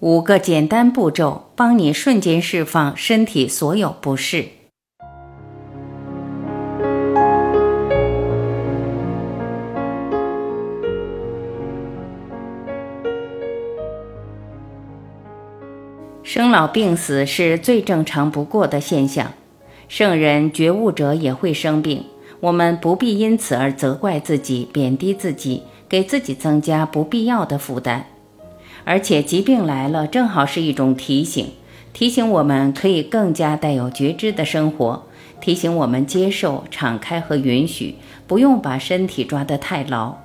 五个简单步骤，帮你瞬间释放身体所有不适。生老病死是最正常不过的现象，圣人觉悟者也会生病，我们不必因此而责怪自己、贬低自己，给自己增加不必要的负担。而且疾病来了，正好是一种提醒，提醒我们可以更加带有觉知的生活，提醒我们接受、敞开和允许，不用把身体抓得太牢。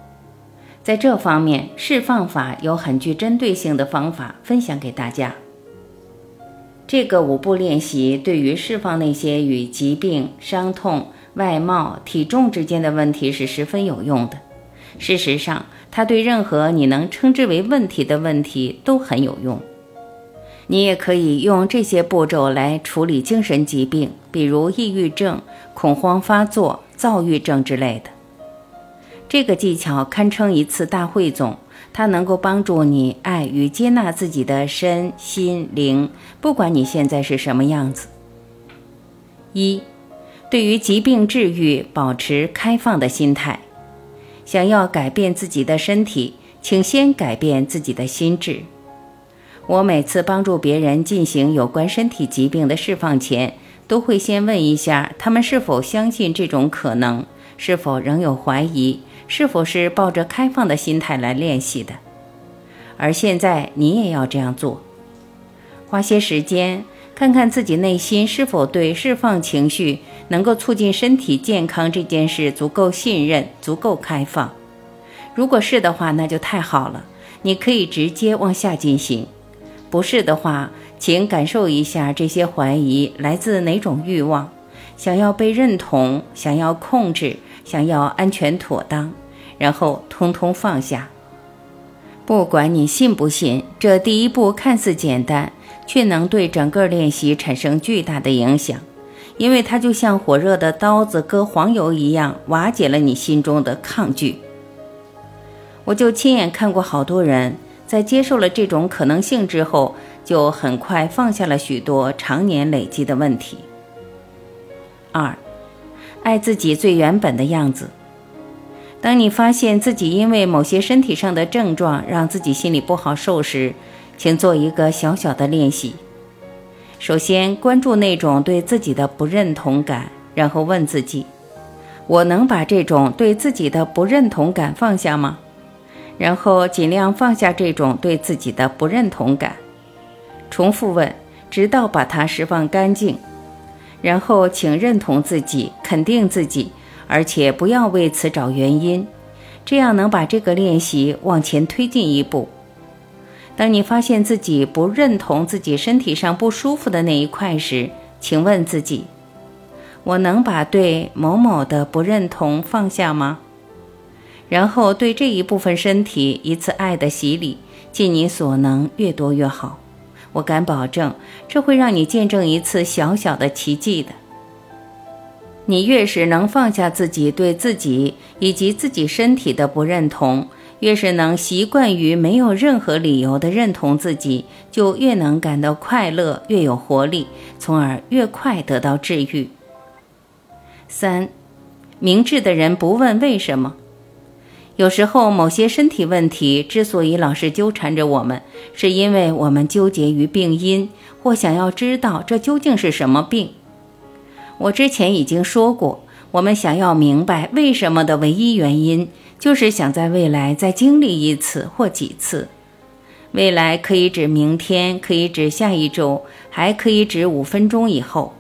在这方面，释放法有很具针对性的方法分享给大家。这个五步练习对于释放那些与疾病、伤痛、外貌、体重之间的问题是十分有用的。事实上，它对任何你能称之为问题的问题都很有用。你也可以用这些步骤来处理精神疾病，比如抑郁症、恐慌发作、躁郁症之类的。这个技巧堪称一次大汇总，它能够帮助你爱与接纳自己的身心灵，不管你现在是什么样子。一，对于疾病治愈，保持开放的心态。想要改变自己的身体，请先改变自己的心智。我每次帮助别人进行有关身体疾病的释放前，都会先问一下他们是否相信这种可能，是否仍有怀疑，是否是抱着开放的心态来练习的。而现在你也要这样做，花些时间。看看自己内心是否对释放情绪、能够促进身体健康这件事足够信任、足够开放。如果是的话，那就太好了，你可以直接往下进行；不是的话，请感受一下这些怀疑来自哪种欲望：想要被认同，想要控制，想要安全妥当，然后通通放下。不管你信不信，这第一步看似简单。却能对整个练习产生巨大的影响，因为它就像火热的刀子割黄油一样，瓦解了你心中的抗拒。我就亲眼看过好多人在接受了这种可能性之后，就很快放下了许多常年累积的问题。二，爱自己最原本的样子。当你发现自己因为某些身体上的症状让自己心里不好受时，请做一个小小的练习。首先，关注那种对自己的不认同感，然后问自己：我能把这种对自己的不认同感放下吗？然后尽量放下这种对自己的不认同感。重复问，直到把它释放干净。然后，请认同自己，肯定自己，而且不要为此找原因，这样能把这个练习往前推进一步。当你发现自己不认同自己身体上不舒服的那一块时，请问自己：我能把对某某的不认同放下吗？然后对这一部分身体一次爱的洗礼，尽你所能，越多越好。我敢保证，这会让你见证一次小小的奇迹的。你越是能放下自己对自己以及自己身体的不认同。越是能习惯于没有任何理由的认同自己，就越能感到快乐，越有活力，从而越快得到治愈。三，明智的人不问为什么。有时候，某些身体问题之所以老是纠缠着我们，是因为我们纠结于病因，或想要知道这究竟是什么病。我之前已经说过，我们想要明白为什么的唯一原因。就是想在未来再经历一次或几次，未来可以指明天，可以指下一周，还可以指五分钟以后。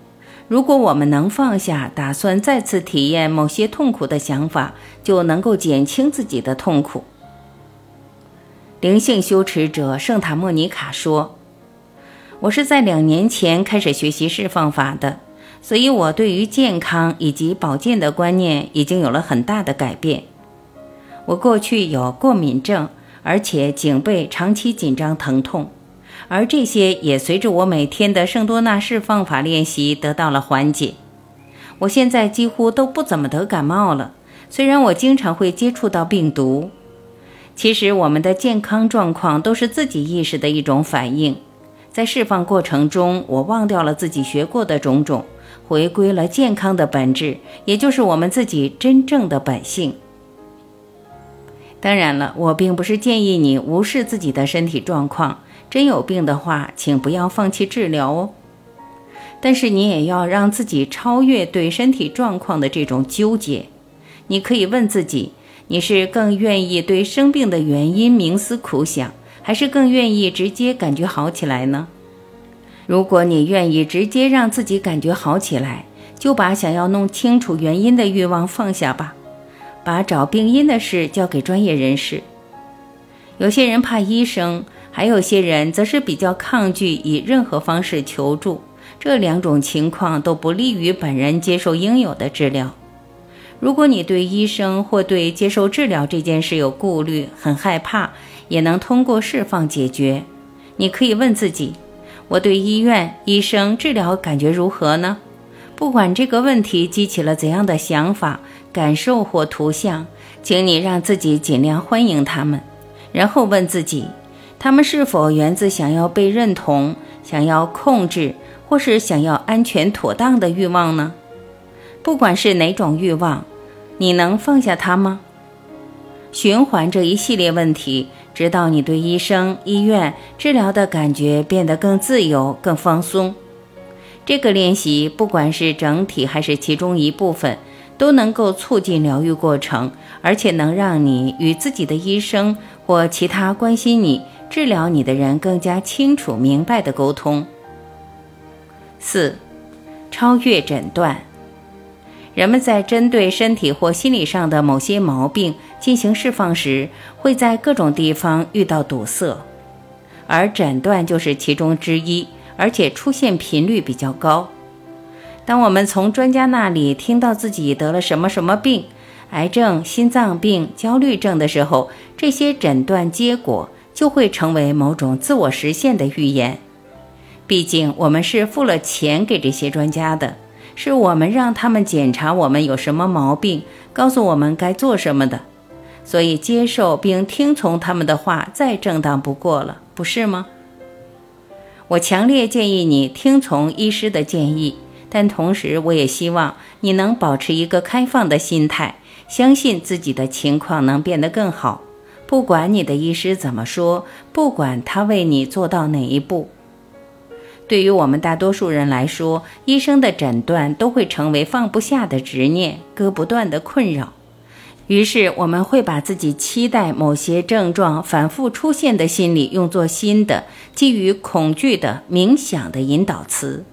如果我们能放下打算再次体验某些痛苦的想法，就能够减轻自己的痛苦。灵性修持者圣塔莫尼卡说：“我是在两年前开始学习释放法的，所以我对于健康以及保健的观念已经有了很大的改变。”我过去有过敏症，而且颈背长期紧张疼痛，而这些也随着我每天的圣多纳释放法练习得到了缓解。我现在几乎都不怎么得感冒了，虽然我经常会接触到病毒。其实我们的健康状况都是自己意识的一种反应。在释放过程中，我忘掉了自己学过的种种，回归了健康的本质，也就是我们自己真正的本性。当然了，我并不是建议你无视自己的身体状况，真有病的话，请不要放弃治疗哦。但是你也要让自己超越对身体状况的这种纠结。你可以问自己：你是更愿意对生病的原因冥思苦想？还是更愿意直接感觉好起来呢？如果你愿意直接让自己感觉好起来，就把想要弄清楚原因的欲望放下吧，把找病因的事交给专业人士。有些人怕医生，还有些人则是比较抗拒以任何方式求助，这两种情况都不利于本人接受应有的治疗。如果你对医生或对接受治疗这件事有顾虑，很害怕。也能通过释放解决。你可以问自己：我对医院、医生治疗感觉如何呢？不管这个问题激起了怎样的想法、感受或图像，请你让自己尽量欢迎他们。然后问自己：他们是否源自想要被认同、想要控制，或是想要安全妥当的欲望呢？不管是哪种欲望，你能放下它吗？循环这一系列问题。直到你对医生、医院治疗的感觉变得更自由、更放松。这个练习，不管是整体还是其中一部分，都能够促进疗愈过程，而且能让你与自己的医生或其他关心你、治疗你的人更加清楚明白的沟通。四、超越诊断。人们在针对身体或心理上的某些毛病进行释放时，会在各种地方遇到堵塞，而诊断就是其中之一，而且出现频率比较高。当我们从专家那里听到自己得了什么什么病，癌症、心脏病、焦虑症的时候，这些诊断结果就会成为某种自我实现的预言。毕竟我们是付了钱给这些专家的。是我们让他们检查我们有什么毛病，告诉我们该做什么的，所以接受并听从他们的话再正当不过了，不是吗？我强烈建议你听从医师的建议，但同时我也希望你能保持一个开放的心态，相信自己的情况能变得更好，不管你的医师怎么说，不管他为你做到哪一步。对于我们大多数人来说，医生的诊断都会成为放不下的执念，割不断的困扰。于是，我们会把自己期待某些症状反复出现的心理用作新的、基于恐惧的冥想的引导词。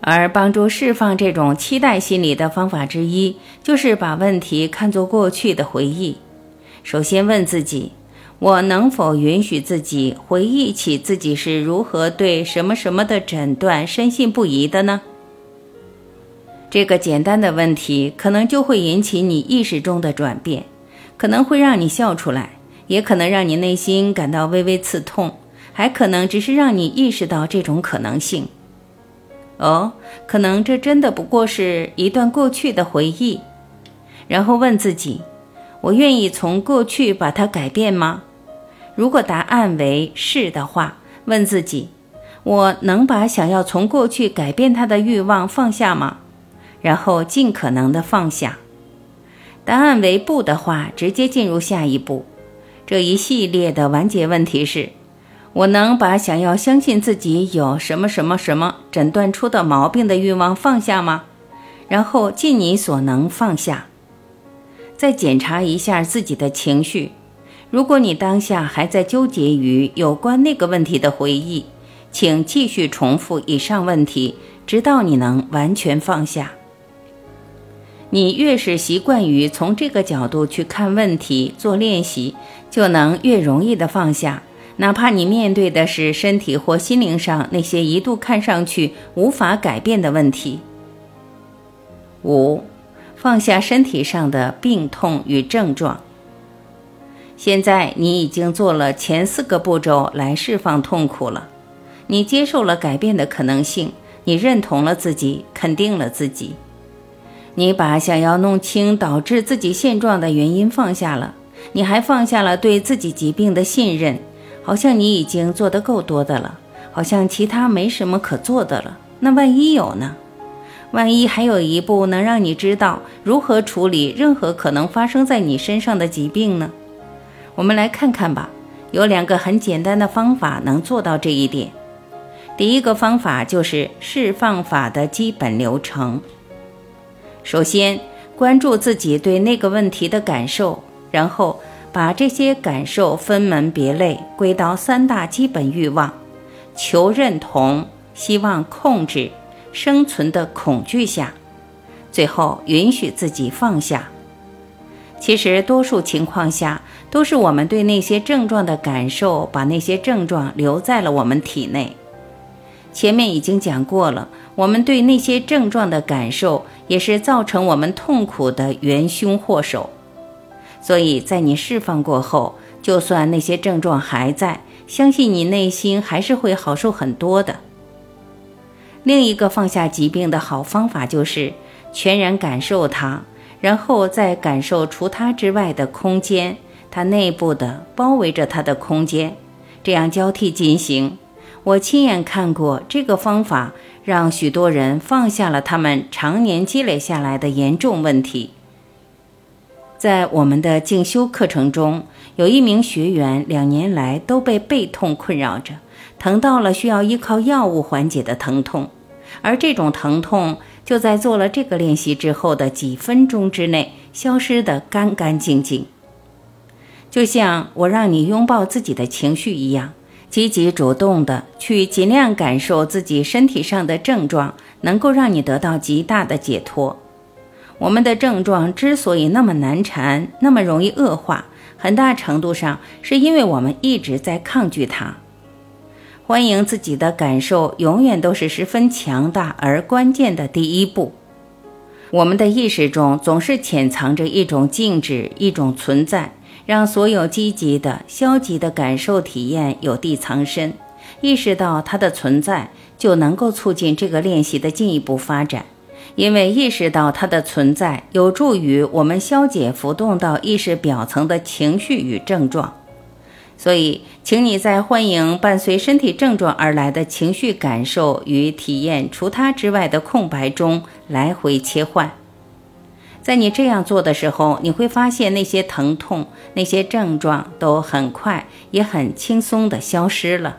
而帮助释放这种期待心理的方法之一，就是把问题看作过去的回忆。首先问自己。我能否允许自己回忆起自己是如何对什么什么的诊断深信不疑的呢？这个简单的问题可能就会引起你意识中的转变，可能会让你笑出来，也可能让你内心感到微微刺痛，还可能只是让你意识到这种可能性。哦，可能这真的不过是一段过去的回忆。然后问自己：我愿意从过去把它改变吗？如果答案为是的话，问自己：我能把想要从过去改变他的欲望放下吗？然后尽可能的放下。答案为不的话，直接进入下一步。这一系列的完结问题是：我能把想要相信自己有什么什么什么诊断出的毛病的欲望放下吗？然后尽你所能放下。再检查一下自己的情绪。如果你当下还在纠结于有关那个问题的回忆，请继续重复以上问题，直到你能完全放下。你越是习惯于从这个角度去看问题、做练习，就能越容易的放下，哪怕你面对的是身体或心灵上那些一度看上去无法改变的问题。五，放下身体上的病痛与症状。现在你已经做了前四个步骤来释放痛苦了，你接受了改变的可能性，你认同了自己，肯定了自己，你把想要弄清导致自己现状的原因放下了，你还放下了对自己疾病的信任，好像你已经做得够多的了，好像其他没什么可做的了。那万一有呢？万一还有一步能让你知道如何处理任何可能发生在你身上的疾病呢？我们来看看吧。有两个很简单的方法能做到这一点。第一个方法就是释放法的基本流程。首先，关注自己对那个问题的感受，然后把这些感受分门别类归到三大基本欲望：求认同、希望控制、生存的恐惧下，最后允许自己放下。其实，多数情况下都是我们对那些症状的感受，把那些症状留在了我们体内。前面已经讲过了，我们对那些症状的感受，也是造成我们痛苦的元凶祸首。所以在你释放过后，就算那些症状还在，相信你内心还是会好受很多的。另一个放下疾病的好方法，就是全然感受它。然后再感受除它之外的空间，它内部的包围着它的空间，这样交替进行。我亲眼看过这个方法，让许多人放下了他们常年积累下来的严重问题。在我们的静修课程中，有一名学员两年来都被背痛困扰着，疼到了需要依靠药物缓解的疼痛，而这种疼痛。就在做了这个练习之后的几分钟之内，消失得干干净净。就像我让你拥抱自己的情绪一样，积极主动的去尽量感受自己身体上的症状，能够让你得到极大的解脱。我们的症状之所以那么难缠，那么容易恶化，很大程度上是因为我们一直在抗拒它。欢迎自己的感受，永远都是十分强大而关键的第一步。我们的意识中总是潜藏着一种静止，一种存在，让所有积极的、消极的感受体验有地藏身。意识到它的存在，就能够促进这个练习的进一步发展。因为意识到它的存在，有助于我们消解浮动到意识表层的情绪与症状。所以，请你在欢迎伴随身体症状而来的情绪感受与体验除它之外的空白中来回切换。在你这样做的时候，你会发现那些疼痛、那些症状都很快也很轻松地消失了。